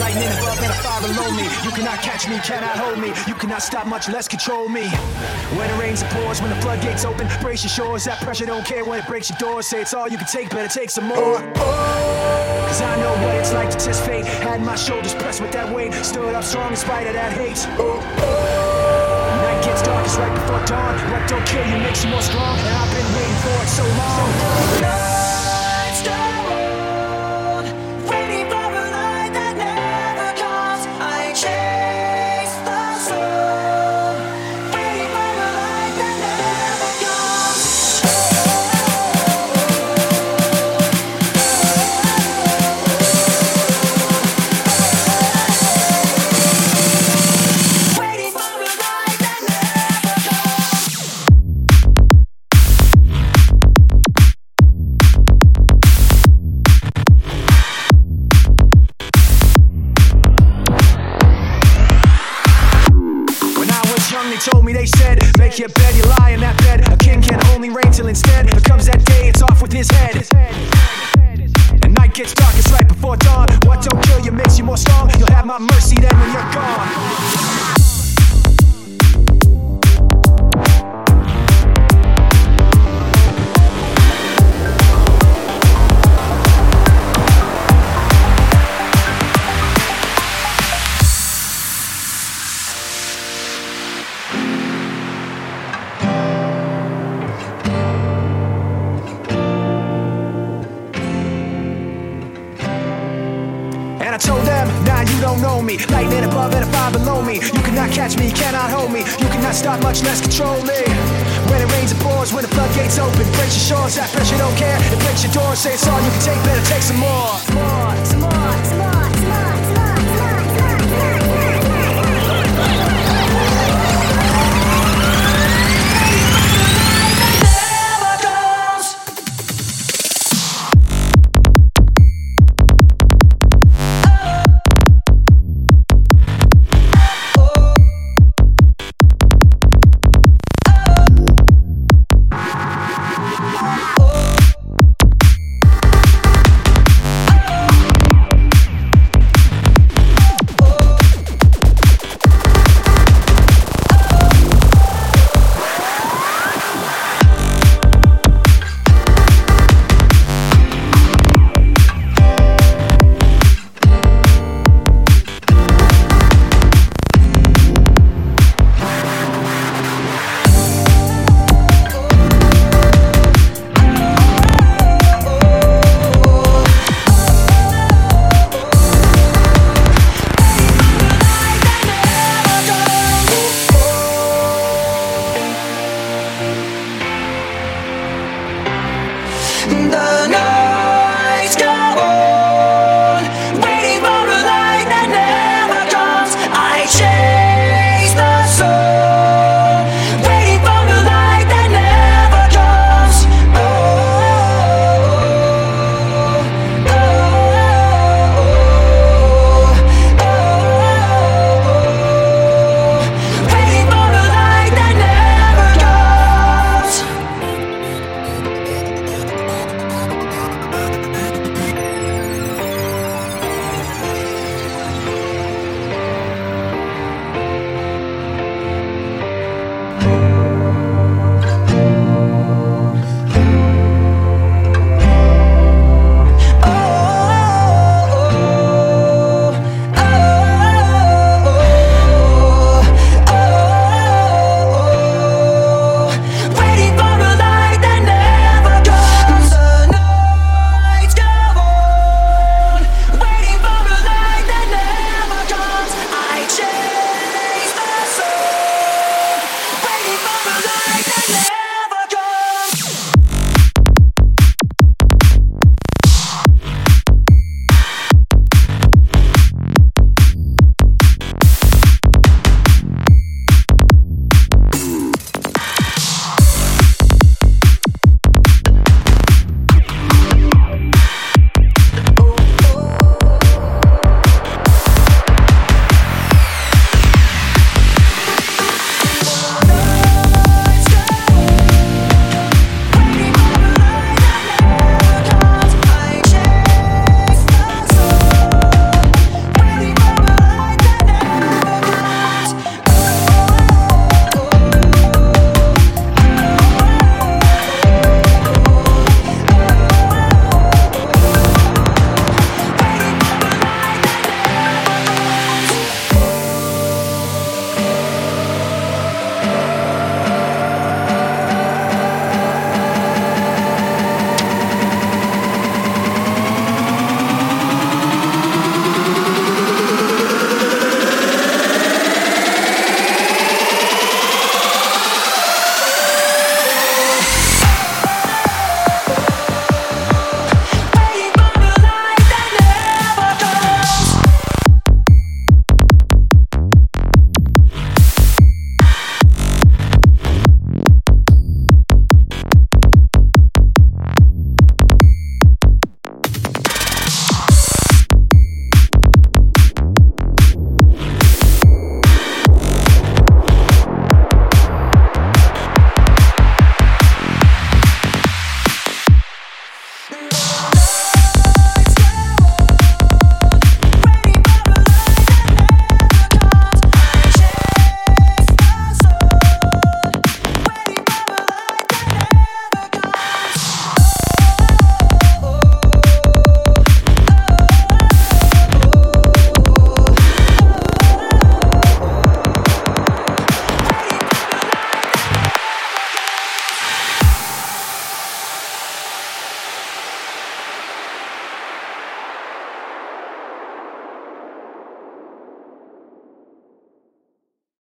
Lightning above and a fire below me. You cannot catch me, cannot hold me. You cannot stop, much less control me. When it rains, it pours. When the floodgates open, brace your shores. That pressure don't care when it breaks your doors. Say it's all you can take, better take some more. Cause I know what it's like to test fate. Had my shoulders pressed with that weight. Stood up strong in spite of that hate. Night gets dark, it's right before dawn. What don't kill you makes you more strong. And I've been waiting for it so long. They said, Make your bed, you lie in that bed. A king can only reign till instead there comes that day, it's off with his head. And night gets dark, it's right before dawn. What don't kill you makes you more strong. You'll have my mercy then when you're gone. Don't know me. Lightning above and a fire below me. You cannot catch me, cannot hold me. You cannot stop, much less control me. When it rains, it pours. When the floodgates open, breaks your shores. That pressure don't care. It breaks your doors. Say it's all you can take, better take some more. More, some more, some more.